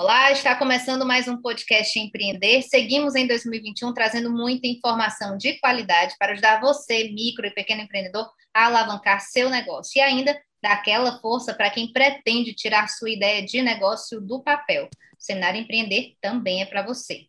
Olá, está começando mais um podcast Empreender. Seguimos em 2021 trazendo muita informação de qualidade para ajudar você, micro e pequeno empreendedor, a alavancar seu negócio e ainda dar aquela força para quem pretende tirar sua ideia de negócio do papel. O Seminário Empreender também é para você.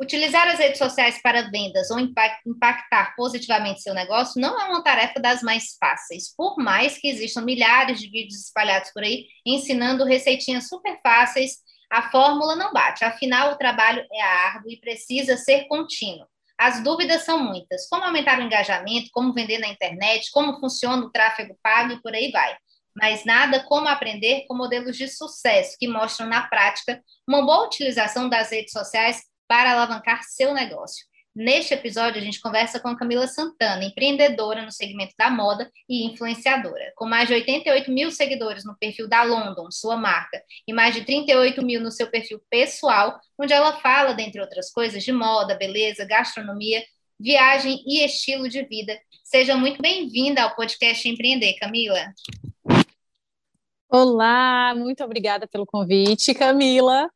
Utilizar as redes sociais para vendas ou impactar positivamente seu negócio não é uma tarefa das mais fáceis, por mais que existam milhares de vídeos espalhados por aí ensinando receitinhas super fáceis a fórmula não bate, afinal, o trabalho é árduo e precisa ser contínuo. As dúvidas são muitas: como aumentar o engajamento, como vender na internet, como funciona o tráfego pago e por aí vai. Mas nada como aprender com modelos de sucesso que mostram na prática uma boa utilização das redes sociais para alavancar seu negócio. Neste episódio, a gente conversa com Camila Santana, empreendedora no segmento da moda e influenciadora. Com mais de 88 mil seguidores no perfil da London, sua marca, e mais de 38 mil no seu perfil pessoal, onde ela fala, dentre outras coisas, de moda, beleza, gastronomia, viagem e estilo de vida. Seja muito bem-vinda ao podcast Empreender, Camila. Olá, muito obrigada pelo convite, Camila.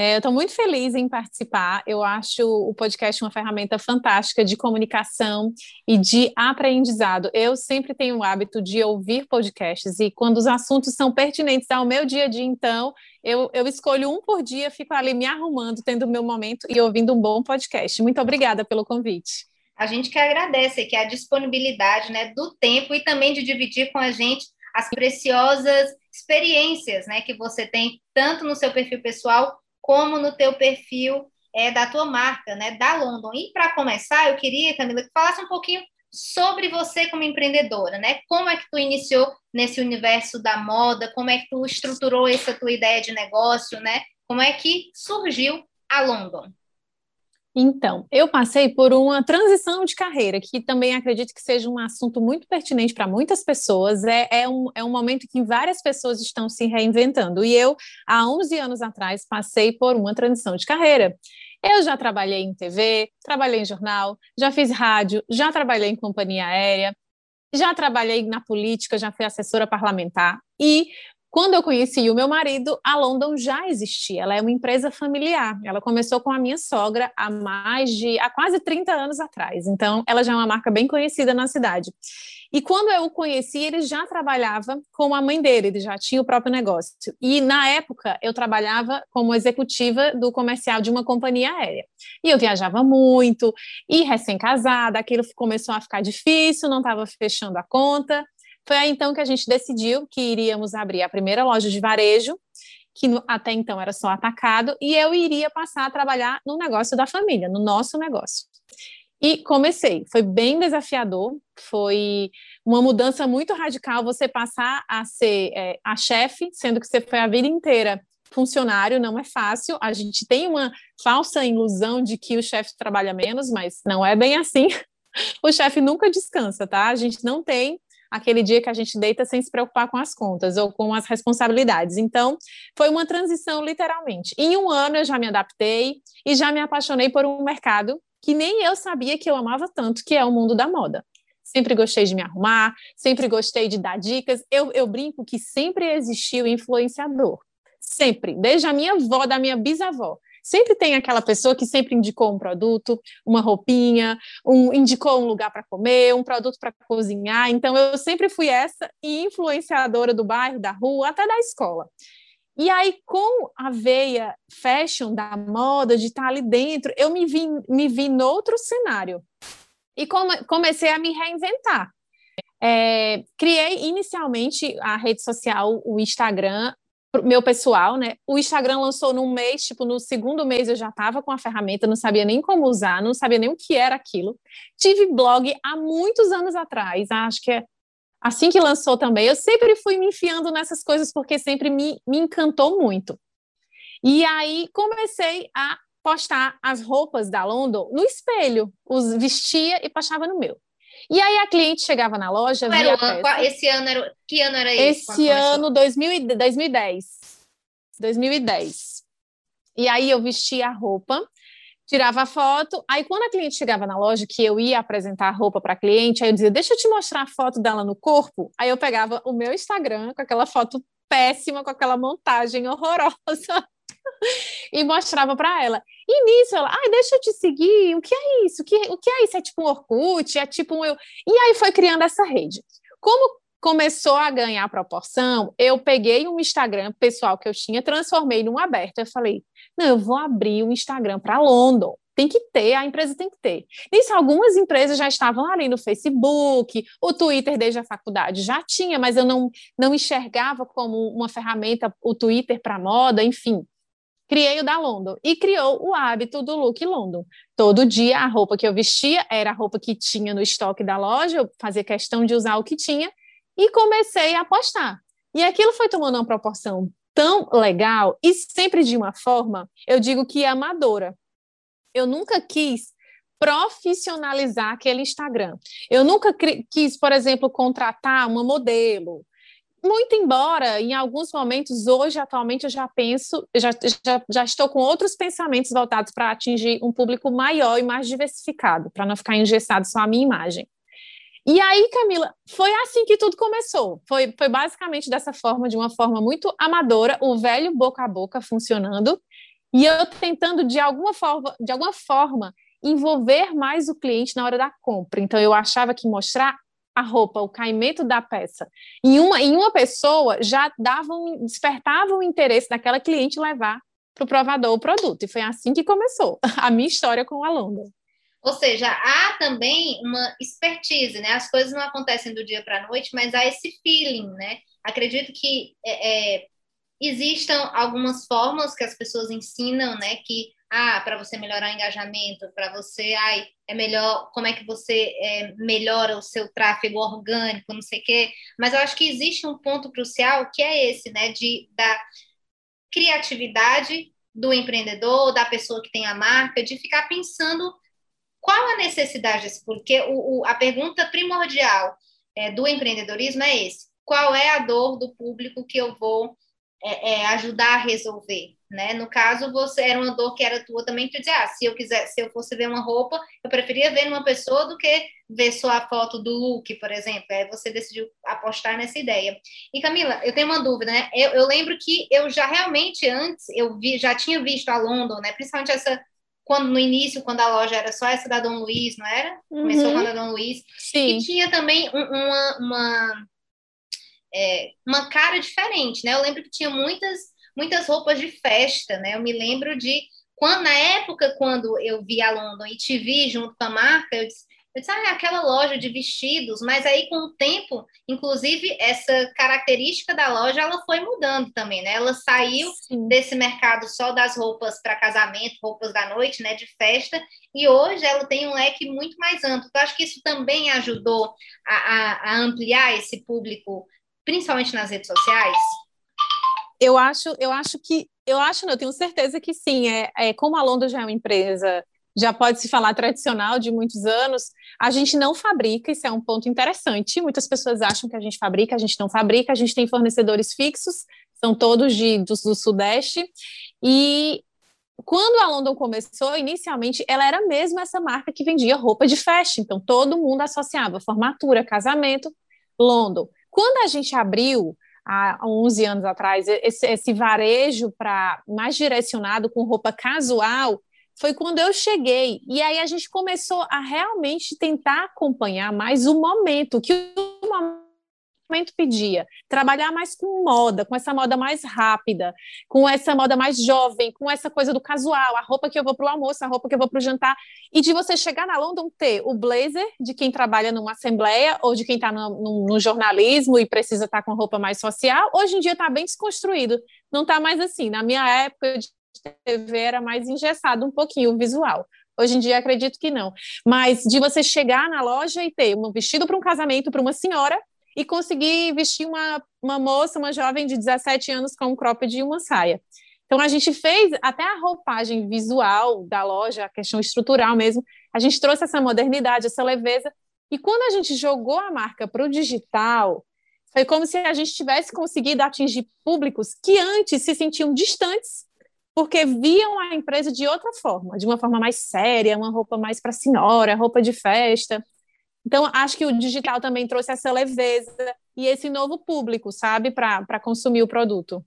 É, eu estou muito feliz em participar. Eu acho o podcast uma ferramenta fantástica de comunicação e de aprendizado. Eu sempre tenho o hábito de ouvir podcasts e quando os assuntos são pertinentes ao meu dia a dia, então, eu, eu escolho um por dia, fico ali me arrumando, tendo o meu momento e ouvindo um bom podcast. Muito obrigada pelo convite. A gente que agradece que a disponibilidade né, do tempo e também de dividir com a gente as preciosas experiências né, que você tem tanto no seu perfil pessoal como no teu perfil é, da tua marca, né, da London. E para começar, eu queria, Camila, que falasse um pouquinho sobre você como empreendedora, né? Como é que tu iniciou nesse universo da moda? Como é que tu estruturou essa tua ideia de negócio, né? Como é que surgiu a London? Então, eu passei por uma transição de carreira, que também acredito que seja um assunto muito pertinente para muitas pessoas. É, é, um, é um momento que várias pessoas estão se reinventando. E eu, há 11 anos atrás, passei por uma transição de carreira. Eu já trabalhei em TV, trabalhei em jornal, já fiz rádio, já trabalhei em companhia aérea, já trabalhei na política, já fui assessora parlamentar. E quando eu conheci o meu marido, a London já existia. Ela é uma empresa familiar. Ela começou com a minha sogra há mais de há quase 30 anos atrás. Então, ela já é uma marca bem conhecida na cidade. E quando eu o conheci, ele já trabalhava com a mãe dele, ele já tinha o próprio negócio. E na época, eu trabalhava como executiva do comercial de uma companhia aérea. E eu viajava muito, e recém-casada, aquilo começou a ficar difícil, não estava fechando a conta. Foi aí então que a gente decidiu que iríamos abrir a primeira loja de varejo, que no, até então era só atacado, e eu iria passar a trabalhar no negócio da família, no nosso negócio. E comecei, foi bem desafiador, foi uma mudança muito radical você passar a ser é, a chefe, sendo que você foi a vida inteira funcionário, não é fácil. A gente tem uma falsa ilusão de que o chefe trabalha menos, mas não é bem assim. O chefe nunca descansa, tá? A gente não tem aquele dia que a gente deita sem se preocupar com as contas ou com as responsabilidades. Então, foi uma transição, literalmente. Em um ano eu já me adaptei e já me apaixonei por um mercado que nem eu sabia que eu amava tanto, que é o mundo da moda. Sempre gostei de me arrumar, sempre gostei de dar dicas. Eu, eu brinco que sempre existiu influenciador. Sempre, desde a minha avó, da minha bisavó sempre tem aquela pessoa que sempre indicou um produto, uma roupinha, um, indicou um lugar para comer, um produto para cozinhar. Então, eu sempre fui essa influenciadora do bairro, da rua, até da escola. E aí, com a veia fashion da moda, de estar ali dentro, eu me vi, me vi noutro cenário. E come, comecei a me reinventar. É, criei inicialmente a rede social, o Instagram, meu pessoal, né? O Instagram lançou num mês, tipo, no segundo mês eu já estava com a ferramenta, não sabia nem como usar, não sabia nem o que era aquilo. Tive blog há muitos anos atrás, acho que é assim que lançou também. Eu sempre fui me enfiando nessas coisas porque sempre me, me encantou muito. E aí comecei a postar as roupas da London no espelho, os vestia e postava no meu. E aí a cliente chegava na loja. Via ano, esse ano era. Que ano era esse? Esse ano, 2000, 2010. 2010. E aí eu vestia a roupa, tirava a foto. Aí quando a cliente chegava na loja, que eu ia apresentar a roupa para a cliente, aí eu dizia: Deixa eu te mostrar a foto dela no corpo. Aí eu pegava o meu Instagram com aquela foto péssima, com aquela montagem horrorosa. e mostrava para ela. E nisso ela, ai, deixa eu te seguir, o que é isso? O que, o que é isso? É tipo um Orkut? É tipo um eu. E aí foi criando essa rede. Como começou a ganhar proporção, eu peguei um Instagram pessoal que eu tinha, transformei num aberto. Eu falei, não, eu vou abrir um Instagram para London. Tem que ter, a empresa tem que ter. Nisso, algumas empresas já estavam ali no Facebook, o Twitter desde a faculdade já tinha, mas eu não, não enxergava como uma ferramenta o Twitter para moda, enfim criei o da London e criou o hábito do look London. Todo dia a roupa que eu vestia era a roupa que tinha no estoque da loja, eu fazia questão de usar o que tinha e comecei a postar. E aquilo foi tomando uma proporção tão legal e sempre de uma forma, eu digo que amadora. Eu nunca quis profissionalizar aquele Instagram. Eu nunca quis, por exemplo, contratar uma modelo, muito embora em alguns momentos, hoje, atualmente, eu já penso, já, já, já estou com outros pensamentos voltados para atingir um público maior e mais diversificado, para não ficar engessado só a minha imagem. E aí, Camila, foi assim que tudo começou. Foi, foi basicamente dessa forma, de uma forma muito amadora, o velho boca a boca funcionando, e eu tentando, de alguma forma, de alguma forma envolver mais o cliente na hora da compra. Então, eu achava que mostrar a roupa, o caimento da peça, em uma, em uma pessoa já davam, despertavam o interesse daquela cliente levar para o provador o produto. E foi assim que começou a minha história com a London. Ou seja, há também uma expertise, né? As coisas não acontecem do dia para a noite, mas há esse feeling, né? Acredito que é, é, existam algumas formas que as pessoas ensinam, né? Que ah, para você melhorar o engajamento, para você, ai, é melhor, como é que você é, melhora o seu tráfego orgânico, não sei o quê. Mas eu acho que existe um ponto crucial que é esse, né, de, da criatividade do empreendedor, da pessoa que tem a marca, de ficar pensando qual a necessidade desse, porque o, o, a pergunta primordial é, do empreendedorismo é esse, qual é a dor do público que eu vou é, é, ajudar a resolver, né? No caso, você era uma dor que era tua também, que tu dizia, ah, se eu quiser, se eu fosse ver uma roupa, eu preferia ver numa pessoa do que ver só a foto do look, por exemplo. Aí você decidiu apostar nessa ideia. E Camila, eu tenho uma dúvida, né? Eu, eu lembro que eu já realmente antes eu vi, já tinha visto a London, né? Principalmente essa quando no início, quando a loja era só essa da Dom Luiz, não era? Começou uhum. com a da Dom Luiz. Sim. E tinha também um, uma, uma é, uma cara diferente, né? Eu lembro que tinha muitas, muitas roupas de festa, né? Eu me lembro de quando na época quando eu vi a London e te vi junto com a marca, eu disse, eu disse, ah, é aquela loja de vestidos, mas aí com o tempo, inclusive essa característica da loja, ela foi mudando também, né? Ela saiu Sim. desse mercado só das roupas para casamento, roupas da noite, né, de festa, e hoje ela tem um leque muito mais amplo. Então, acho que isso também ajudou a, a, a ampliar esse público principalmente nas redes sociais? Eu acho, eu acho que, eu acho, não, eu tenho certeza que sim. É, é como a Londres já é uma empresa, já pode se falar tradicional de muitos anos, a gente não fabrica, isso é um ponto interessante. Muitas pessoas acham que a gente fabrica, a gente não fabrica, a gente tem fornecedores fixos, são todos de, do, do Sudeste, e quando a London começou, inicialmente, ela era mesmo essa marca que vendia roupa de festa, então todo mundo associava formatura, casamento, London. Quando a gente abriu, há 11 anos atrás, esse, esse varejo para mais direcionado com roupa casual, foi quando eu cheguei. E aí a gente começou a realmente tentar acompanhar mais o momento, que o momento momento pedia. Trabalhar mais com moda, com essa moda mais rápida, com essa moda mais jovem, com essa coisa do casual, a roupa que eu vou para o almoço, a roupa que eu vou para o jantar. E de você chegar na London ter o blazer de quem trabalha numa assembleia ou de quem está no, no, no, jornalismo e precisa estar tá com roupa mais social. Hoje em dia está bem desconstruído. Não está mais assim. Na minha época de TV era mais engessado um pouquinho o visual. Hoje em dia acredito que não. Mas de você chegar na loja e ter um vestido para um casamento para uma senhora e consegui vestir uma, uma moça, uma jovem de 17 anos com um cropped e uma saia. Então, a gente fez até a roupagem visual da loja, a questão estrutural mesmo, a gente trouxe essa modernidade, essa leveza, e quando a gente jogou a marca para o digital, foi como se a gente tivesse conseguido atingir públicos que antes se sentiam distantes, porque viam a empresa de outra forma, de uma forma mais séria, uma roupa mais para senhora, roupa de festa. Então, acho que o digital também trouxe essa leveza e esse novo público, sabe, para consumir o produto.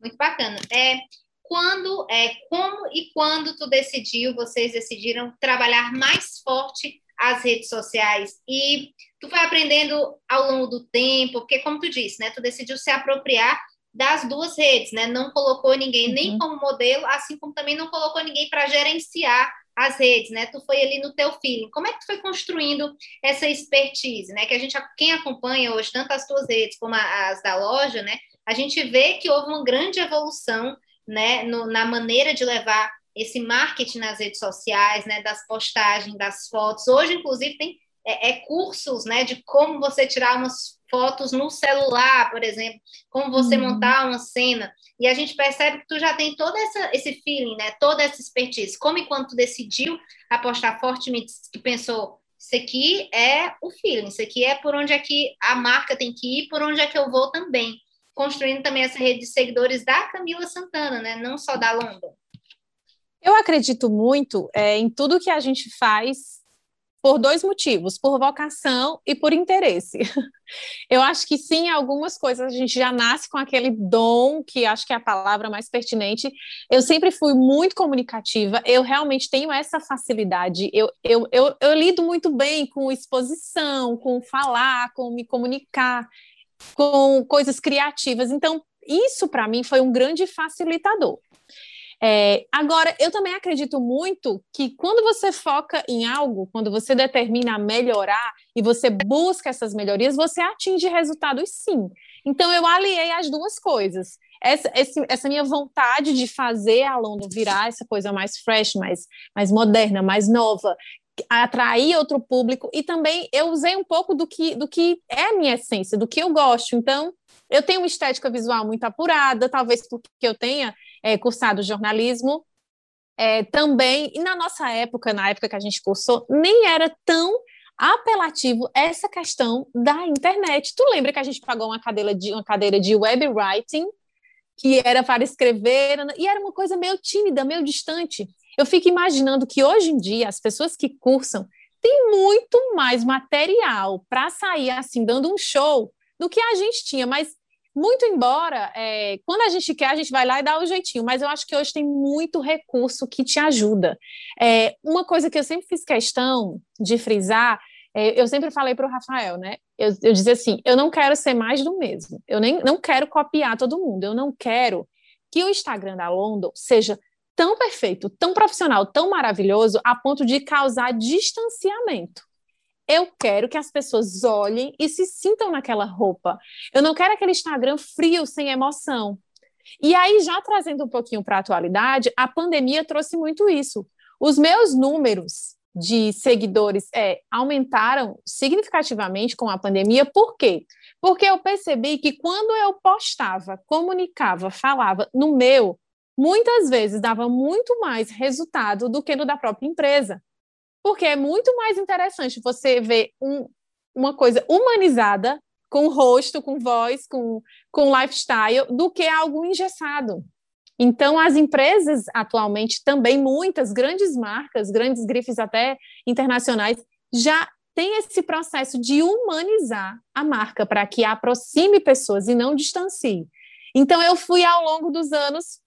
Muito bacana. É, quando, é, como e quando tu decidiu, vocês decidiram trabalhar mais forte as redes sociais e tu foi aprendendo ao longo do tempo, porque como tu disse, né, tu decidiu se apropriar das duas redes, né? Não colocou ninguém uhum. nem como modelo, assim como também não colocou ninguém para gerenciar as redes, né? Tu foi ali no teu feeling. Como é que tu foi construindo essa expertise, né? Que a gente, quem acompanha hoje tanto as tuas redes como as da loja, né? A gente vê que houve uma grande evolução, né? No, na maneira de levar esse marketing nas redes sociais, né? Das postagens, das fotos. Hoje, inclusive, tem é, é, cursos, né, de como você tirar umas fotos no celular, por exemplo, como você uhum. montar uma cena. E a gente percebe que tu já tem todo essa, esse feeling, né, toda essa expertise. Como e quando tu decidiu apostar fortemente, que pensou, isso aqui é o feeling, isso aqui é por onde é que a marca tem que ir, por onde é que eu vou também. Construindo também essa rede de seguidores da Camila Santana, né, não só da London. Eu acredito muito é, em tudo que a gente faz por dois motivos, por vocação e por interesse. Eu acho que sim, algumas coisas a gente já nasce com aquele dom, que acho que é a palavra mais pertinente. Eu sempre fui muito comunicativa, eu realmente tenho essa facilidade. Eu, eu, eu, eu lido muito bem com exposição, com falar, com me comunicar, com coisas criativas. Então, isso para mim foi um grande facilitador. É, agora, eu também acredito muito que quando você foca em algo, quando você determina melhorar e você busca essas melhorias, você atinge resultados sim. Então, eu aliei as duas coisas. Essa, esse, essa minha vontade de fazer a London virar essa coisa mais fresh, mais, mais moderna, mais nova, atrair outro público e também eu usei um pouco do que, do que é a minha essência, do que eu gosto. Então, eu tenho uma estética visual muito apurada, talvez porque eu tenha é, cursado jornalismo. É, também, e na nossa época, na época que a gente cursou, nem era tão apelativo essa questão da internet. Tu lembra que a gente pagou uma cadeira de, uma cadeira de web writing, que era para escrever, e era uma coisa meio tímida, meio distante. Eu fico imaginando que hoje em dia as pessoas que cursam têm muito mais material para sair assim, dando um show, do que a gente tinha, mas muito embora, é, quando a gente quer, a gente vai lá e dá o jeitinho, mas eu acho que hoje tem muito recurso que te ajuda. É, uma coisa que eu sempre fiz questão de frisar, é, eu sempre falei para o Rafael, né? Eu, eu dizia assim: eu não quero ser mais do mesmo, eu nem não quero copiar todo mundo, eu não quero que o Instagram da London seja tão perfeito, tão profissional, tão maravilhoso, a ponto de causar distanciamento. Eu quero que as pessoas olhem e se sintam naquela roupa. Eu não quero aquele Instagram frio, sem emoção. E aí, já trazendo um pouquinho para a atualidade, a pandemia trouxe muito isso. Os meus números de seguidores é, aumentaram significativamente com a pandemia, por quê? Porque eu percebi que quando eu postava, comunicava, falava no meu, muitas vezes dava muito mais resultado do que no da própria empresa. Porque é muito mais interessante você ver um, uma coisa humanizada, com rosto, com voz, com, com lifestyle, do que algo engessado. Então, as empresas atualmente, também muitas grandes marcas, grandes grifes até internacionais, já têm esse processo de humanizar a marca para que aproxime pessoas e não distancie. Então, eu fui ao longo dos anos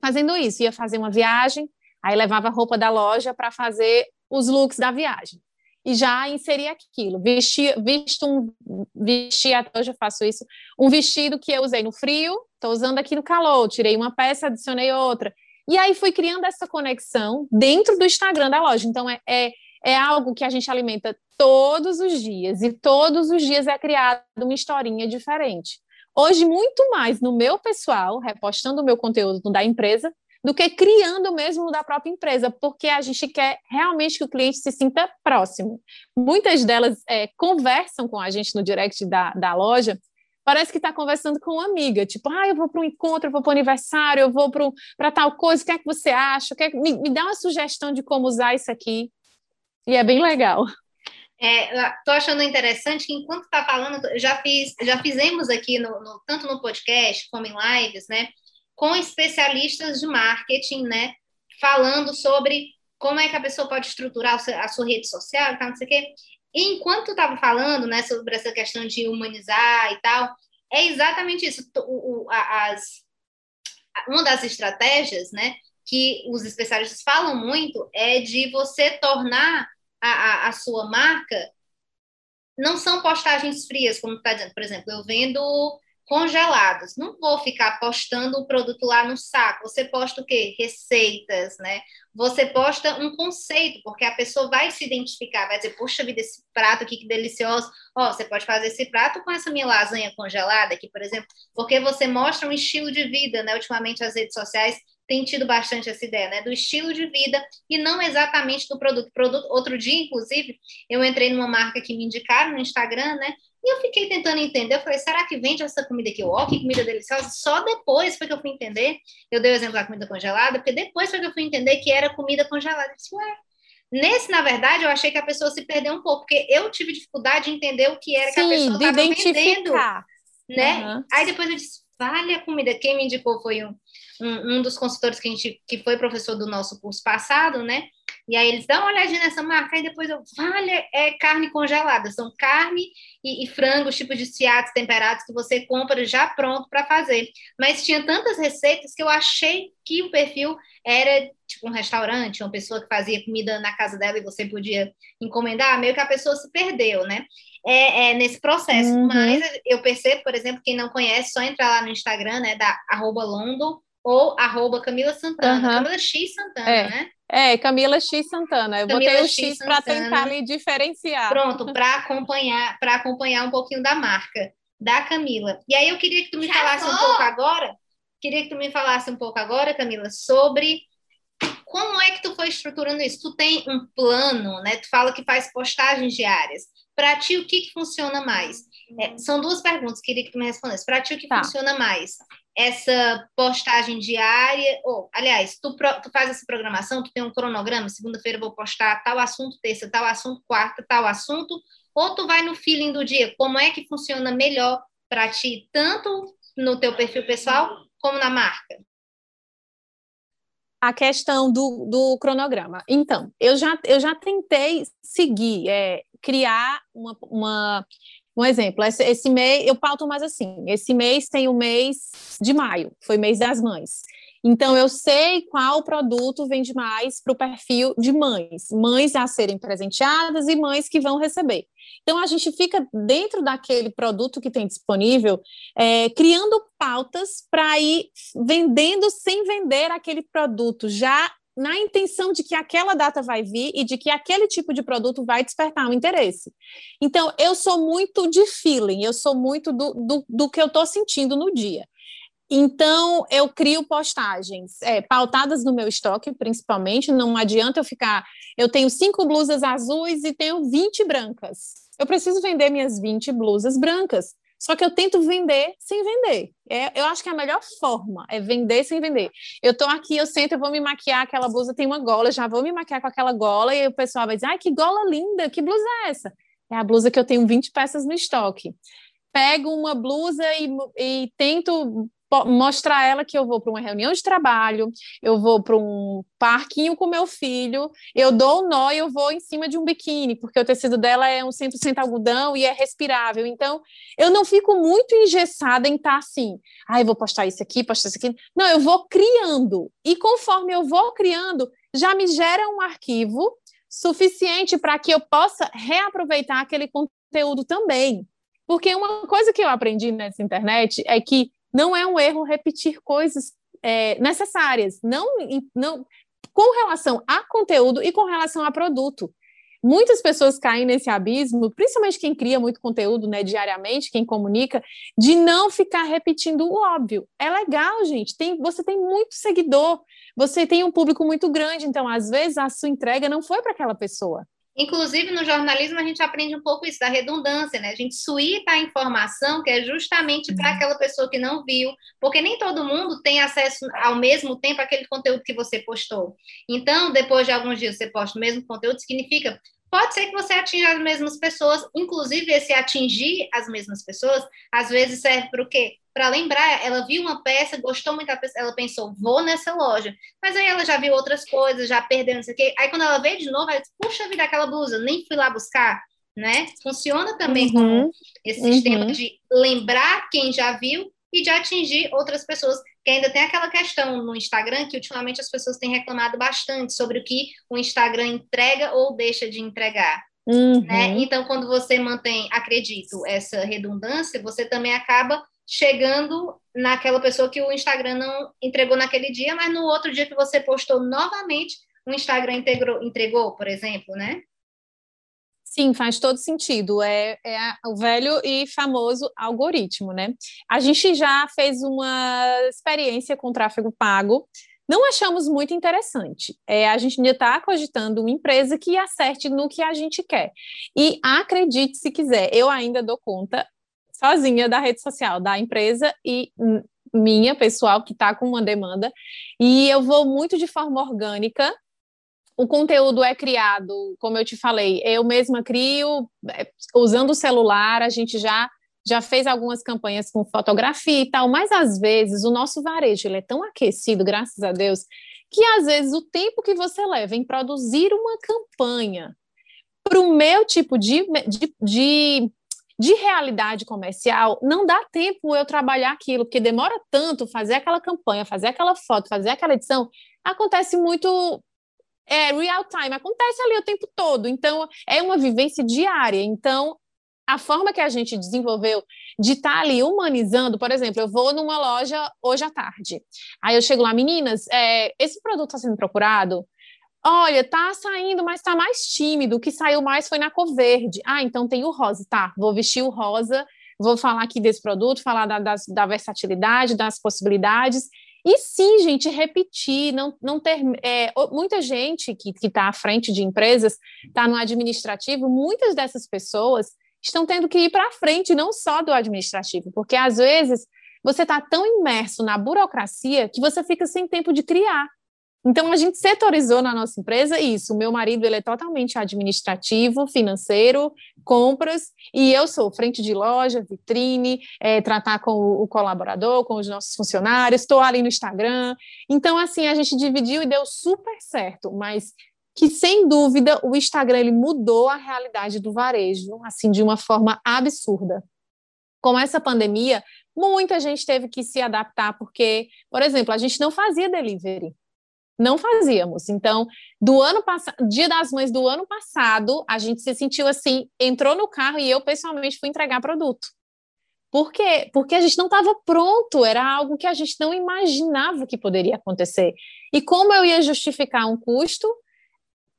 fazendo isso. Ia fazer uma viagem, aí levava a roupa da loja para fazer os looks da viagem. E já inseri aquilo, vesti, visto um, vesti, até hoje eu faço isso, um vestido que eu usei no frio, estou usando aqui no calor, tirei uma peça, adicionei outra. E aí fui criando essa conexão dentro do Instagram da loja. Então, é, é, é algo que a gente alimenta todos os dias, e todos os dias é criada uma historinha diferente. Hoje, muito mais no meu pessoal, repostando o meu conteúdo da empresa, do que criando mesmo da própria empresa, porque a gente quer realmente que o cliente se sinta próximo. Muitas delas é, conversam com a gente no direct da, da loja, parece que está conversando com uma amiga, tipo, ah, eu vou para um encontro, eu vou para o aniversário, eu vou para tal coisa, o que é que você acha? Que é. Me, me, dá uma sugestão de como usar isso aqui. E é bem legal. É, tô achando interessante que enquanto está falando, já fiz, já fizemos aqui no, no, tanto no podcast como em lives, né? Com especialistas de marketing, né? Falando sobre como é que a pessoa pode estruturar a sua rede social e tal, não sei o quê. E enquanto estava falando, né, sobre essa questão de humanizar e tal, é exatamente isso. O, as, uma das estratégias, né, que os especialistas falam muito é de você tornar a, a, a sua marca não são postagens frias, como está dizendo. Por exemplo, eu vendo congelados. Não vou ficar postando o produto lá no saco. Você posta o quê? Receitas, né? Você posta um conceito, porque a pessoa vai se identificar, vai dizer, puxa vida, esse prato aqui que delicioso. Ó, oh, você pode fazer esse prato com essa minha lasanha congelada aqui, por exemplo, porque você mostra um estilo de vida, né? Ultimamente as redes sociais têm tido bastante essa ideia, né? Do estilo de vida e não exatamente do produto. produto. Outro dia, inclusive, eu entrei numa marca que me indicaram no Instagram, né? E eu fiquei tentando entender, eu falei, será que vende essa comida aqui? Ó, que comida deliciosa. Só depois foi que eu fui entender. Eu dei o exemplo da comida congelada, porque depois foi que eu fui entender que era comida congelada. Eu disse, ué. Nesse, na verdade, eu achei que a pessoa se perdeu um pouco, porque eu tive dificuldade de entender o que era Sim, que a pessoa estava vendendo. Né? Uhum. Aí depois eu disse, vale a comida. Quem me indicou foi um, um, um dos consultores que, a gente, que foi professor do nosso curso passado, né? E aí eles dão uma olhadinha nessa marca, e depois eu, vale, é carne congelada, são carne e, e frango, tipos de fiatos temperados que você compra já pronto para fazer. Mas tinha tantas receitas que eu achei que o perfil era tipo um restaurante, uma pessoa que fazia comida na casa dela e você podia encomendar, meio que a pessoa se perdeu, né? É, é nesse processo. Uhum. Mas eu percebo, por exemplo, quem não conhece, só entrar lá no Instagram, né, da arroba Londo ou arroba Camila Santana, uhum. Camila X Santana, é. né? É, Camila X Santana. Eu Camila botei o X, X para tentar me diferenciar. Pronto, para acompanhar, para acompanhar um pouquinho da marca da Camila. E aí eu queria que tu me Já falasse um pouco agora, queria que tu me falasse um pouco agora, Camila, sobre como é que tu foi estruturando isso? Tu tem um plano, né? Tu fala que faz postagens diárias. Para ti, o que, que funciona mais? É, são duas perguntas, queria que tu me respondesse. Para ti, o que tá. funciona mais? essa postagem diária, ou, aliás, tu, tu faz essa programação, tu tem um cronograma, segunda-feira vou postar tal assunto, terça tal assunto, quarta tal assunto, ou tu vai no feeling do dia, como é que funciona melhor para ti, tanto no teu perfil pessoal como na marca? A questão do, do cronograma. Então, eu já, eu já tentei seguir, é, criar uma, uma um exemplo, esse, esse mês, eu pauto mais assim, esse mês tem o mês de maio, foi mês das mães. Então, eu sei qual produto vende mais para o perfil de mães, mães a serem presenteadas e mães que vão receber. Então, a gente fica dentro daquele produto que tem disponível, é, criando pautas para ir vendendo sem vender aquele produto, já na intenção de que aquela data vai vir e de que aquele tipo de produto vai despertar um interesse. Então, eu sou muito de feeling, eu sou muito do, do, do que eu estou sentindo no dia. Então, eu crio postagens é, pautadas no meu estoque, principalmente. Não adianta eu ficar. Eu tenho cinco blusas azuis e tenho 20 brancas. Eu preciso vender minhas 20 blusas brancas. Só que eu tento vender sem vender. É, eu acho que é a melhor forma é vender sem vender. Eu estou aqui, eu sento, eu vou me maquiar, aquela blusa tem uma gola, já vou me maquiar com aquela gola, e o pessoal vai dizer, ai, que gola linda, que blusa é essa? É a blusa que eu tenho 20 peças no estoque. Pego uma blusa e, e tento mostrar a ela que eu vou para uma reunião de trabalho, eu vou para um parquinho com meu filho, eu dou um nó e eu vou em cima de um biquíni, porque o tecido dela é um 100% algodão e é respirável. Então, eu não fico muito engessada em estar tá assim, ah, eu vou postar isso aqui, postar isso aqui. Não, eu vou criando. E conforme eu vou criando, já me gera um arquivo suficiente para que eu possa reaproveitar aquele conteúdo também. Porque uma coisa que eu aprendi nessa internet é que não é um erro repetir coisas é, necessárias, não, não com relação a conteúdo e com relação a produto. muitas pessoas caem nesse abismo, principalmente quem cria muito conteúdo, né, diariamente, quem comunica, de não ficar repetindo o óbvio. É legal, gente. Tem, você tem muito seguidor, você tem um público muito grande, então às vezes a sua entrega não foi para aquela pessoa. Inclusive, no jornalismo, a gente aprende um pouco isso da redundância, né? A gente suíta a informação que é justamente para uhum. aquela pessoa que não viu, porque nem todo mundo tem acesso ao mesmo tempo àquele conteúdo que você postou. Então, depois de alguns dias você posta o mesmo conteúdo, significa Pode ser que você atinja as mesmas pessoas, inclusive esse atingir as mesmas pessoas, às vezes serve para o quê? Para lembrar, ela viu uma peça, gostou muito da peça, ela pensou, vou nessa loja. Mas aí ela já viu outras coisas, já perdeu, não sei o quê. Aí quando ela veio de novo, ela disse, puxa vida, aquela blusa, nem fui lá buscar, né? Funciona também uhum. como esse uhum. sistema de lembrar quem já viu e de atingir outras pessoas que ainda tem aquela questão no Instagram que ultimamente as pessoas têm reclamado bastante sobre o que o Instagram entrega ou deixa de entregar. Uhum. Né? Então, quando você mantém, acredito, essa redundância, você também acaba chegando naquela pessoa que o Instagram não entregou naquele dia, mas no outro dia que você postou novamente, o Instagram integrou, entregou, por exemplo, né? Sim, faz todo sentido. É, é o velho e famoso algoritmo, né? A gente já fez uma experiência com tráfego pago. Não achamos muito interessante. É, a gente ainda está cogitando uma empresa que acerte no que a gente quer. E acredite se quiser, eu ainda dou conta sozinha da rede social da empresa e minha pessoal que está com uma demanda. E eu vou muito de forma orgânica o conteúdo é criado, como eu te falei, eu mesma crio, é, usando o celular, a gente já já fez algumas campanhas com fotografia e tal, mas às vezes o nosso varejo ele é tão aquecido, graças a Deus, que às vezes o tempo que você leva em produzir uma campanha para o meu tipo de, de, de, de, realidade comercial, não dá tempo eu trabalhar aquilo, porque demora tanto fazer aquela campanha, fazer aquela foto, fazer aquela edição, acontece muito é real time, acontece ali o tempo todo. Então, é uma vivência diária. Então, a forma que a gente desenvolveu de estar tá ali humanizando, por exemplo, eu vou numa loja hoje à tarde. Aí eu chego lá, meninas, é, esse produto está sendo procurado? Olha, tá saindo, mas tá mais tímido. O que saiu mais foi na cor verde. Ah, então tem o rosa, tá? Vou vestir o rosa, vou falar aqui desse produto, falar da, das, da versatilidade, das possibilidades. E sim, gente, repetir, não, não ter. É, muita gente que está à frente de empresas, está no administrativo, muitas dessas pessoas estão tendo que ir para frente, não só do administrativo, porque às vezes você está tão imerso na burocracia que você fica sem tempo de criar. Então, a gente setorizou na nossa empresa isso. O meu marido ele é totalmente administrativo, financeiro, compras, e eu sou frente de loja, vitrine, é, tratar com o colaborador, com os nossos funcionários, estou ali no Instagram. Então, assim, a gente dividiu e deu super certo, mas que, sem dúvida, o Instagram ele mudou a realidade do varejo, assim, de uma forma absurda. Com essa pandemia, muita gente teve que se adaptar, porque, por exemplo, a gente não fazia delivery não fazíamos. Então, do ano passado, Dia das Mães do ano passado, a gente se sentiu assim, entrou no carro e eu pessoalmente fui entregar produto. Por quê? Porque a gente não estava pronto, era algo que a gente não imaginava que poderia acontecer. E como eu ia justificar um custo,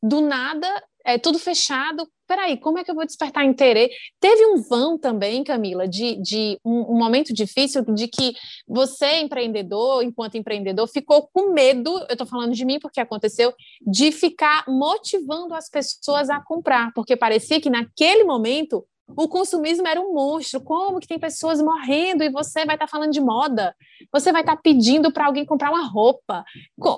do nada, é tudo fechado, peraí, como é que eu vou despertar interesse? Teve um vão também, Camila, de, de um, um, momento difícil de que você, empreendedor, enquanto empreendedor, ficou com medo, eu estou falando de mim porque aconteceu, de ficar motivando as pessoas a comprar, porque parecia que naquele momento o consumismo era um monstro. Como que tem pessoas morrendo e você vai estar tá falando de moda? Você vai estar tá pedindo para alguém comprar uma roupa.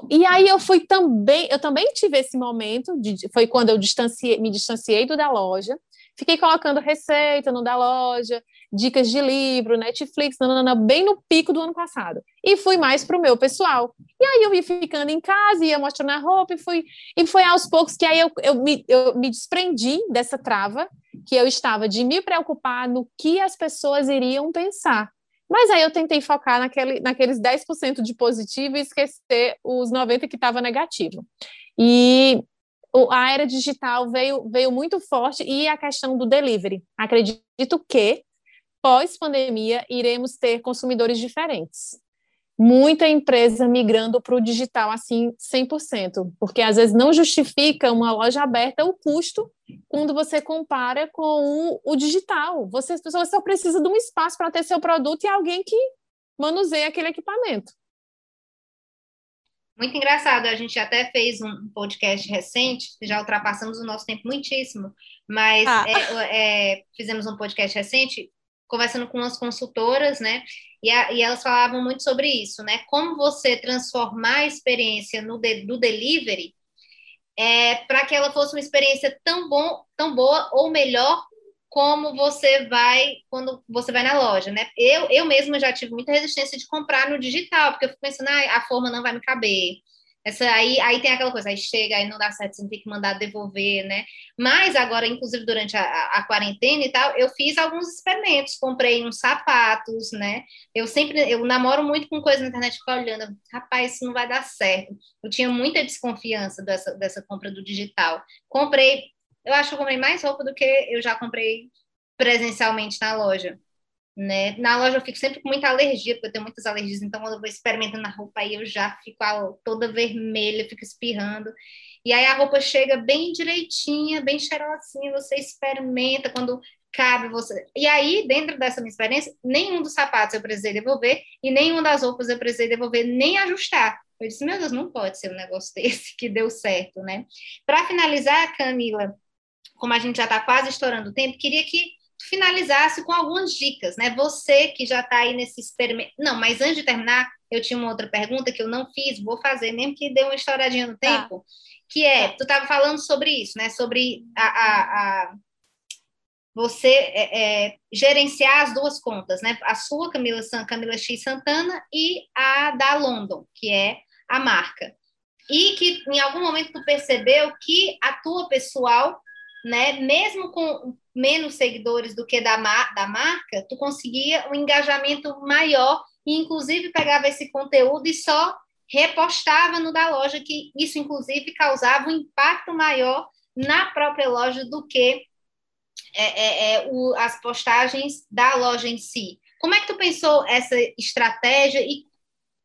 E aí eu fui também, eu também tive esse momento, de, foi quando eu distanciei, me distanciei do da loja, fiquei colocando receita no da loja, dicas de livro, Netflix, nanana, bem no pico do ano passado. E fui mais para o meu pessoal. E aí eu ia ficando em casa, ia mostrando a roupa, e, fui, e foi aos poucos que aí eu, eu, me, eu me desprendi dessa trava, que eu estava de me preocupar no que as pessoas iriam pensar. Mas aí eu tentei focar naquele, naqueles 10% de positivo e esquecer os 90% que estava negativo. E a era digital veio, veio muito forte e a questão do delivery. Acredito que pós-pandemia, iremos ter consumidores diferentes. muita empresa migrando para o digital assim 100%, porque às vezes não justifica uma loja aberta o custo quando você compara com o, o digital. Você, você só precisa de um espaço para ter seu produto e alguém que manuseie aquele equipamento. Muito engraçado, a gente até fez um podcast recente, já ultrapassamos o nosso tempo muitíssimo, mas ah. é, é, fizemos um podcast recente conversando com umas consultoras, né? E, a, e, elas falavam muito sobre isso, né? Como você transformar a experiência no de, do delivery é, para que ela fosse uma experiência tão bom, tão boa ou melhor como você vai quando você vai na loja, né? Eu, eu mesma já tive muita resistência de comprar no digital, porque eu fico pensando, ah, a forma não vai me caber, essa aí, aí tem aquela coisa, aí chega, aí não dá certo, você tem que mandar devolver, né? Mas agora, inclusive durante a, a, a, quarentena e tal, eu fiz alguns experimentos, comprei uns sapatos, né? Eu sempre, eu namoro muito com coisa na internet, fico olhando, rapaz, isso não vai dar certo. Eu tinha muita desconfiança dessa, dessa compra do digital. Comprei, eu acho que eu comprei mais roupa do que eu já comprei presencialmente na loja né? Na loja eu fico sempre com muita alergia, porque eu tenho muitas alergias, então quando eu vou experimentando a roupa aí eu já fico toda vermelha, fico espirrando. E aí a roupa chega bem direitinha, bem cheirosinha, você experimenta quando cabe você. E aí, dentro dessa minha experiência, nenhum dos sapatos eu precisei devolver e nenhum das roupas eu precisei devolver nem ajustar. Eu disse, meu Deus, não pode ser um negócio desse que deu certo, né? Para finalizar, Camila, como a gente já está quase estourando o tempo, queria que finalizasse com algumas dicas, né? Você que já está aí nesse experimento. Não, mas antes de terminar, eu tinha uma outra pergunta que eu não fiz, vou fazer, mesmo que dê uma estouradinha no tá. tempo, tá. que é, tu estava falando sobre isso, né? Sobre a, a, a você é, é, gerenciar as duas contas, né? A sua Camila, Camila X Santana e a da London, que é a marca. E que em algum momento tu percebeu que a tua pessoal né, mesmo com menos seguidores do que da, da marca, tu conseguia um engajamento maior e inclusive pegava esse conteúdo e só repostava no da loja, que isso inclusive causava um impacto maior na própria loja do que é, é, é, o, as postagens da loja em si. Como é que tu pensou essa estratégia e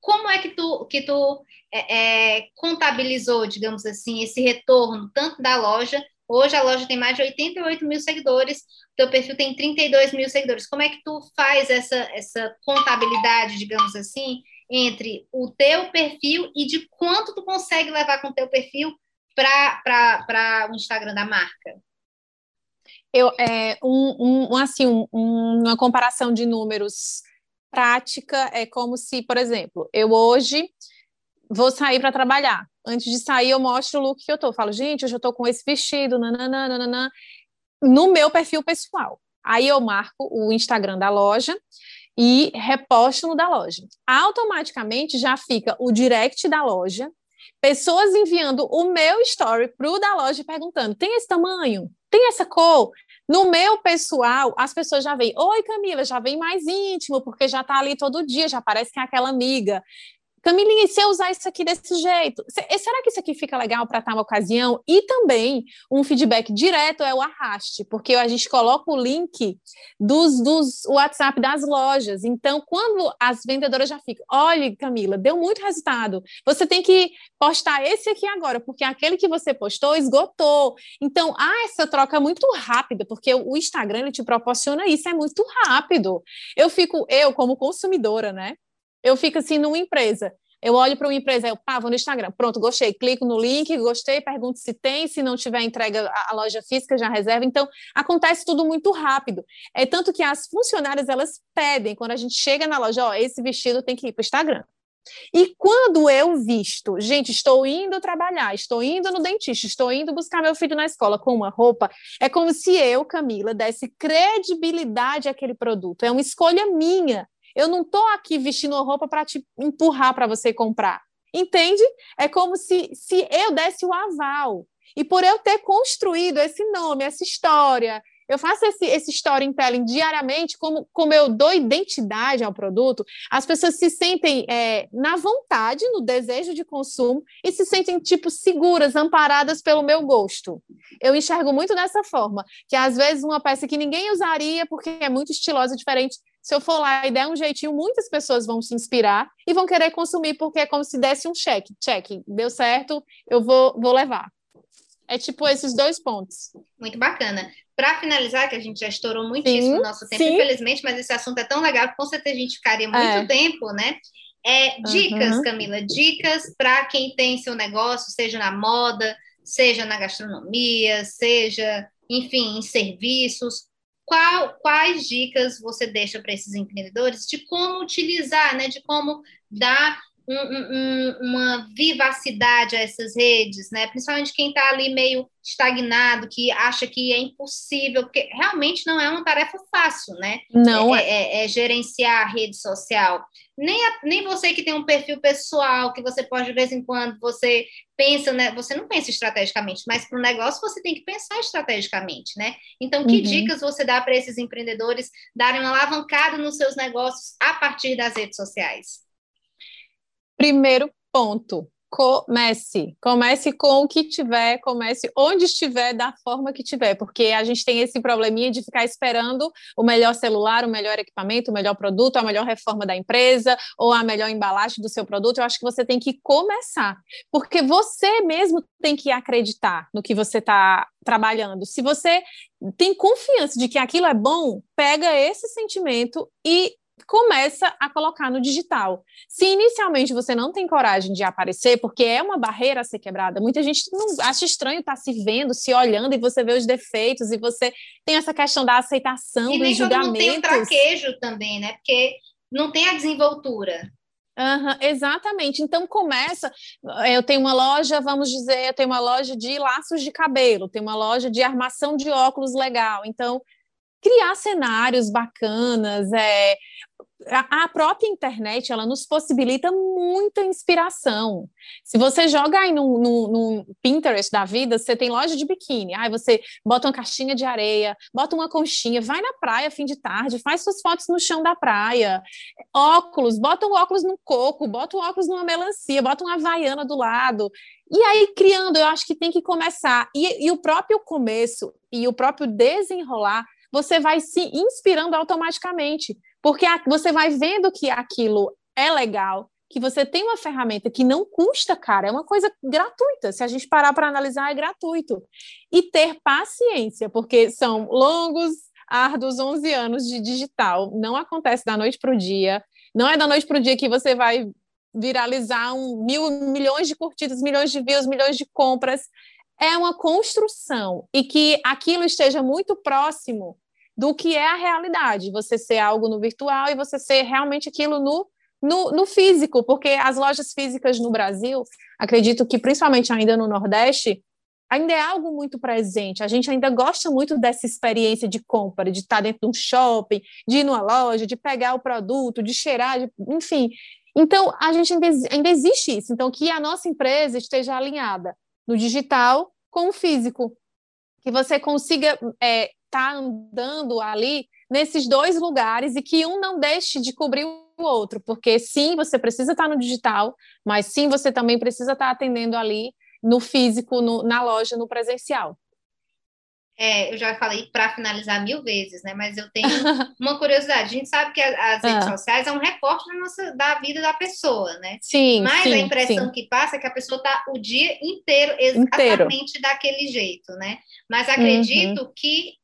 como é que tu, que tu é, é contabilizou, digamos assim, esse retorno tanto da loja Hoje a loja tem mais de 88 mil seguidores, teu perfil tem 32 mil seguidores. Como é que tu faz essa, essa contabilidade, digamos assim, entre o teu perfil e de quanto tu consegue levar com o teu perfil para o Instagram da marca? Eu, é, um, um assim, um, uma comparação de números prática é como se, por exemplo, eu hoje vou sair para trabalhar antes de sair, eu mostro o look que eu tô. Eu falo, gente, hoje eu tô com esse vestido, nananã, nananã, no meu perfil pessoal. Aí eu marco o Instagram da loja e reposto no da loja. Automaticamente já fica o direct da loja, pessoas enviando o meu story pro da loja perguntando: tem esse tamanho? Tem essa cor? No meu pessoal, as pessoas já veem, oi Camila, já vem mais íntimo, porque já tá ali todo dia, já parece que é aquela amiga. Camilinha, e se eu usar isso aqui desse jeito? Será que isso aqui fica legal para tal ocasião? E também um feedback direto é o arraste, porque a gente coloca o link dos, dos WhatsApp das lojas. Então, quando as vendedoras já ficam, olha, Camila, deu muito resultado. Você tem que postar esse aqui agora, porque aquele que você postou esgotou. Então, há essa troca muito rápida, porque o Instagram te proporciona isso, é muito rápido. Eu fico, eu como consumidora, né? Eu fico assim numa empresa. Eu olho para uma empresa, eu pá, vou no Instagram, pronto, gostei, clico no link, gostei, pergunto se tem, se não tiver entrega a, loja física já reserva. Então, acontece tudo muito rápido. É tanto que as funcionárias elas pedem quando a gente chega na loja, ó, esse vestido tem que ir para o Instagram. E quando eu visto, gente, estou indo trabalhar, estou indo no dentista, estou indo buscar meu filho na escola com uma roupa, é como se eu, Camila, desse credibilidade àquele produto. É uma escolha minha. Eu não estou aqui vestindo roupa para te empurrar para você comprar. Entende? É como se, se eu desse o aval. E por eu ter construído esse nome, essa história, eu faço esse, esse storytelling diariamente, como, como eu dou identidade ao produto, as pessoas se sentem é, na vontade, no desejo de consumo, e se sentem, tipo, seguras, amparadas pelo meu gosto. Eu enxergo muito dessa forma, que às vezes uma peça que ninguém usaria porque é muito estilosa, diferente, se eu for lá e der um jeitinho, muitas pessoas vão se inspirar e vão querer consumir, porque é como se desse um cheque. Cheque, deu certo, eu vou, vou levar. É tipo esses dois pontos. Muito bacana. Para finalizar, que a gente já estourou muitíssimo o nosso tempo, sim. infelizmente, mas esse assunto é tão legal que com certeza a gente ficaria muito é. tempo, né? É, dicas, uhum. Camila, dicas para quem tem seu negócio, seja na moda, seja na gastronomia, seja, enfim, em serviços. Qual, quais dicas você deixa para esses empreendedores de como utilizar, né? De como dar um, um, uma vivacidade a essas redes, né? Principalmente quem está ali meio estagnado, que acha que é impossível, porque realmente não é uma tarefa fácil, né? Não é, é, é, é gerenciar a rede social. Nem, a, nem você que tem um perfil pessoal, que você pode, de vez em quando, você pensa, né? Você não pensa estrategicamente, mas para o negócio você tem que pensar estrategicamente, né? Então, que uhum. dicas você dá para esses empreendedores darem uma alavancada nos seus negócios a partir das redes sociais? Primeiro ponto, comece. Comece com o que tiver, comece onde estiver, da forma que tiver, porque a gente tem esse probleminha de ficar esperando o melhor celular, o melhor equipamento, o melhor produto, a melhor reforma da empresa ou a melhor embalagem do seu produto. Eu acho que você tem que começar, porque você mesmo tem que acreditar no que você está trabalhando. Se você tem confiança de que aquilo é bom, pega esse sentimento e começa a colocar no digital. Se inicialmente você não tem coragem de aparecer, porque é uma barreira a ser quebrada, muita gente não acha estranho estar tá se vendo, se olhando e você vê os defeitos e você tem essa questão da aceitação e dos julgamentos. E mundo tem o traquejo também, né? Porque não tem a desenvoltura. Uhum, exatamente. Então começa. Eu tenho uma loja, vamos dizer, eu tenho uma loja de laços de cabelo, tenho uma loja de armação de óculos legal. Então criar cenários bacanas, é, a própria internet ela nos possibilita muita inspiração. Se você joga aí no, no, no, Pinterest da vida, você tem loja de biquíni, aí você bota uma caixinha de areia, bota uma conchinha, vai na praia fim de tarde, faz suas fotos no chão da praia, óculos, bota o óculos no coco, bota o óculos numa melancia, bota uma havaiana do lado. E aí, criando, eu acho que tem que começar. E, e o próprio começo e o próprio desenrolar você vai se inspirando automaticamente, porque você vai vendo que aquilo é legal, que você tem uma ferramenta que não custa, cara, é uma coisa gratuita. Se a gente parar para analisar, é gratuito. E ter paciência, porque são longos, árduos 11 anos de digital. Não acontece da noite para o dia. Não é da noite para o dia que você vai viralizar um, mil milhões de curtidas, milhões de views, milhões de compras. É uma construção e que aquilo esteja muito próximo do que é a realidade, você ser algo no virtual e você ser realmente aquilo no, no, no, físico, porque as lojas físicas no Brasil, acredito que principalmente ainda no Nordeste, ainda é algo muito presente. A gente ainda gosta muito dessa experiência de compra, de estar dentro de um shopping, de ir numa loja, de pegar o produto, de cheirar, de, enfim. Então, a gente ainda, ainda existe isso. Então, que a nossa empresa esteja alinhada no digital com o físico, que você consiga é, está andando ali nesses dois lugares e que um não deixe de cobrir o outro, porque sim, você precisa estar tá no digital, mas sim, você também precisa estar tá atendendo ali no físico, no, na loja, no presencial. É, eu já falei para finalizar mil vezes, né? Mas eu tenho uma curiosidade. A gente sabe que as redes ah. sociais é um recorte da, nossa, da vida da pessoa, né? Sim. Mas sim, a impressão sim. que passa é que a pessoa está o dia inteiro exatamente inteiro. daquele jeito, né? Mas acredito uhum. que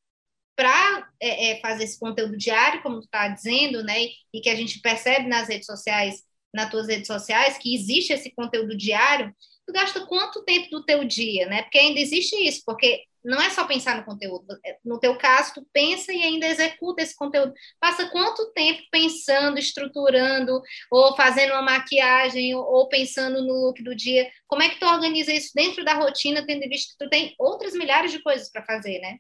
para é, é, fazer esse conteúdo diário, como tu está dizendo, né, e que a gente percebe nas redes sociais, nas tuas redes sociais, que existe esse conteúdo diário, tu gasta quanto tempo do teu dia, né? Porque ainda existe isso, porque não é só pensar no conteúdo. É, no teu caso, tu pensa e ainda executa esse conteúdo. Passa quanto tempo pensando, estruturando, ou fazendo uma maquiagem, ou pensando no look do dia? Como é que tu organiza isso dentro da rotina, tendo visto que tu tem outras milhares de coisas para fazer, né?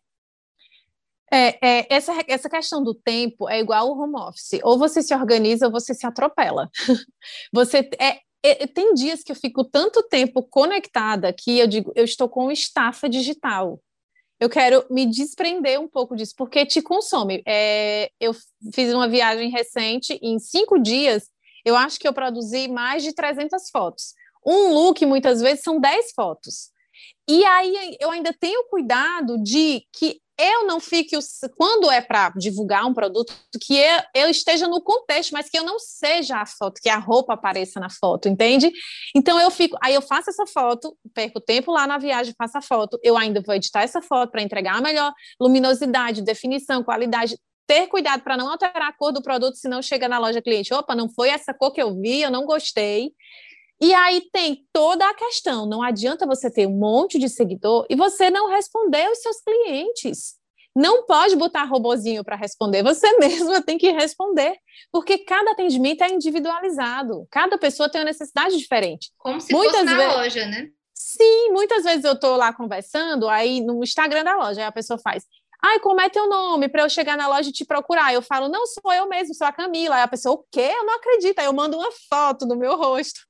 É, é, essa, essa questão do tempo é igual o home office. Ou você se organiza ou você se atropela. você é, é, tem dias que eu fico tanto tempo conectada que eu digo, eu estou com estafa digital. Eu quero me desprender um pouco disso, porque te consome. É, eu fiz uma viagem recente, em cinco dias, eu acho que eu produzi mais de 300 fotos. Um look, muitas vezes, são 10 fotos. E aí eu ainda tenho cuidado de que eu não fique, quando é para divulgar um produto, que eu, eu, esteja no contexto, mas que eu não seja a foto, que a roupa apareça na foto, entende? Então eu fico, aí eu faço essa foto, perco tempo lá na viagem, faço a foto, eu ainda vou editar essa foto para entregar a melhor luminosidade, definição, qualidade, ter cuidado para não alterar a cor do produto, senão chega na loja cliente, opa, não foi essa cor que eu vi, eu não gostei. E aí tem toda a questão. Não adianta você ter um monte de seguidor e você não responder aos seus clientes. Não pode botar robozinho para responder, você mesma tem que responder, porque cada atendimento é individualizado, cada pessoa tem uma necessidade diferente. Como se muitas fosse na vezes... loja, né? Sim, muitas vezes eu estou lá conversando, aí no Instagram da loja, aí a pessoa faz, ai, como é teu nome para eu chegar na loja e te procurar? Eu falo, não, sou eu mesmo, sou a Camila. Aí a pessoa, o quê? Eu não acredito. Aí eu mando uma foto do meu rosto.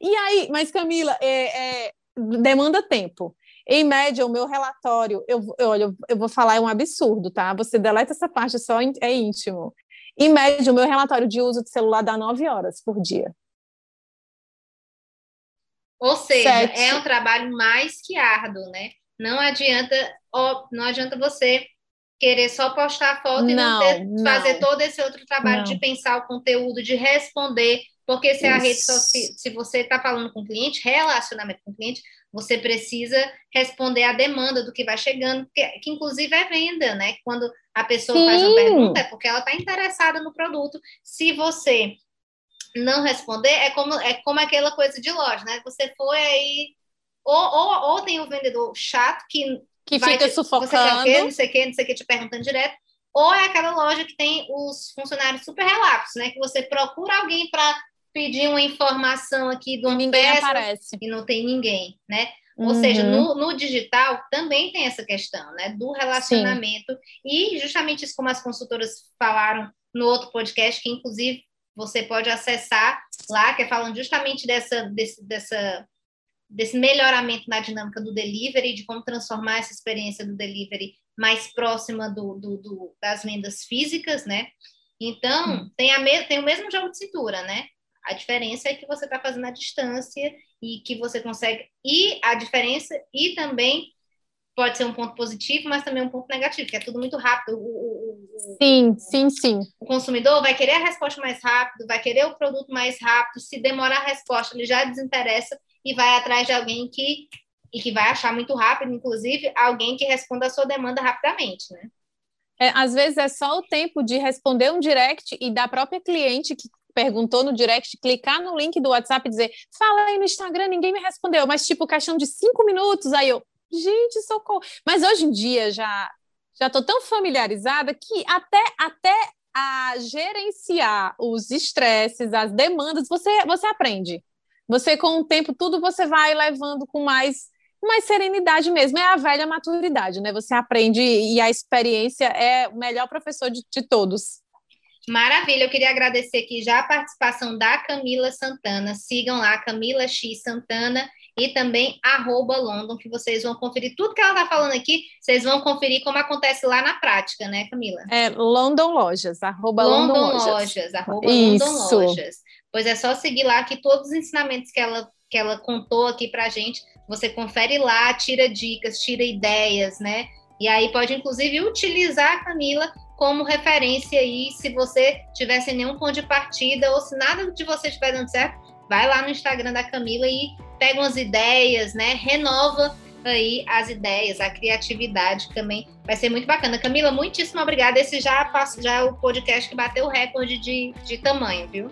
E aí, mas Camila, é, é, demanda tempo. Em média, o meu relatório, eu, eu, olha, eu vou falar, é um absurdo, tá? Você deleta essa parte, só é íntimo. Em média, o meu relatório de uso de celular dá nove horas por dia. Ou seja, Sete. é um trabalho mais que árduo, né? Não adianta, ó, não adianta você querer só postar a foto não, e não, ter, não. fazer todo esse outro trabalho não. de pensar o conteúdo, de responder porque se Isso. a rede social, se você está falando com o cliente, relacionamento com o cliente, você precisa responder à demanda do que vai chegando, que, que inclusive é venda, né? Quando a pessoa Sim. faz uma pergunta, é porque ela está interessada no produto. Se você não responder, é como, é como aquela coisa de loja, né? Você foi aí. Ou, ou, ou tem o um vendedor chato que. Que fica te, sufocando. Você quer o quê? Não sei o quê, não sei o quê, te perguntando direto. Ou é aquela loja que tem os funcionários super relapsos, né? Que você procura alguém para pedir uma informação aqui do ninguém peça aparece. e não tem ninguém, né? Ou uhum. seja, no, no, digital também tem essa questão, né? Do relacionamento Sim. e justamente isso como as consultoras falaram no outro podcast, que inclusive você pode acessar lá, que é falando justamente dessa, desse, dessa, desse melhoramento na dinâmica do delivery, de como transformar essa experiência do delivery mais próxima do, do, do das vendas físicas, né? Então, hum. tem, a tem o mesmo jogo de cintura, né? A diferença é que você está fazendo a distância e que você consegue. E a diferença, e também pode ser um ponto positivo, mas também um ponto negativo, que é tudo muito rápido. O, o, o, sim, sim, sim. O consumidor vai querer a resposta mais rápido, vai querer o produto mais rápido. Se demorar a resposta, ele já desinteressa e vai atrás de alguém que e que vai achar muito rápido, inclusive alguém que responda a sua demanda rapidamente, né? É, às vezes é só o tempo de responder um direct e da própria cliente que perguntou no direct, clicar no link do WhatsApp e dizer, fala aí no Instagram, ninguém me respondeu, mas tipo, questão de cinco minutos, aí eu, gente, socorro. Mas hoje em dia já já estou tão familiarizada que até, até a gerenciar os estresses, as demandas, você, você aprende. Você, com o tempo, tudo você vai levando com mais, mais serenidade mesmo. É a velha maturidade, né? Você aprende e a experiência é o melhor professor de, de todos. Maravilha, eu queria agradecer aqui já a participação da Camila Santana. Sigam lá, Camila X Santana e também arroba London, que vocês vão conferir tudo que ela está falando aqui, vocês vão conferir como acontece lá na prática, né, Camila? É London Lojas, arroba London, London Lojas. Lojas arroba Isso. London Lojas. Pois é só seguir lá que todos os ensinamentos que ela, que ela contou aqui pra gente, você confere lá, tira dicas, tira ideias, né? E aí pode, inclusive, utilizar a Camila como referência aí, se você tiver sem nenhum ponto de partida ou se nada de você estiver dando certo, vai lá no Instagram da Camila e pega umas ideias, né? Renova aí as ideias, a criatividade também vai ser muito bacana. Camila, muitíssimo obrigada. Esse já, já é o podcast que bateu o recorde de, de tamanho, viu?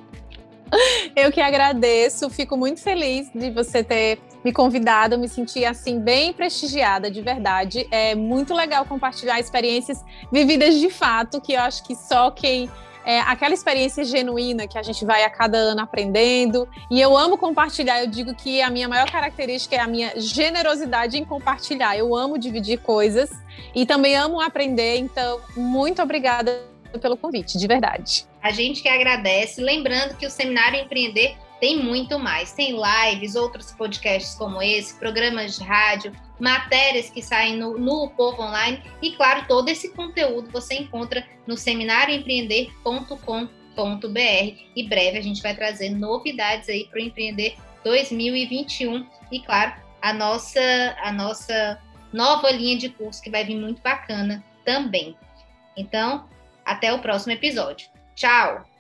Eu que agradeço, fico muito feliz de você ter me convidado, me senti assim bem prestigiada, de verdade. É muito legal compartilhar experiências vividas de fato, que eu acho que só quem é aquela experiência genuína que a gente vai a cada ano aprendendo. E eu amo compartilhar. Eu digo que a minha maior característica é a minha generosidade em compartilhar. Eu amo dividir coisas e também amo aprender. Então, muito obrigada pelo convite, de verdade. A gente que agradece. Lembrando que o Seminário Empreender tem muito mais. Tem lives, outros podcasts como esse, programas de rádio, matérias que saem no, no Povo Online e, claro, todo esse conteúdo você encontra no seminarioempreender.com.br. E breve a gente vai trazer novidades aí para o Empreender 2021 e, claro, a nossa, a nossa nova linha de curso que vai vir muito bacana também. Então, até o próximo episódio. Tchau!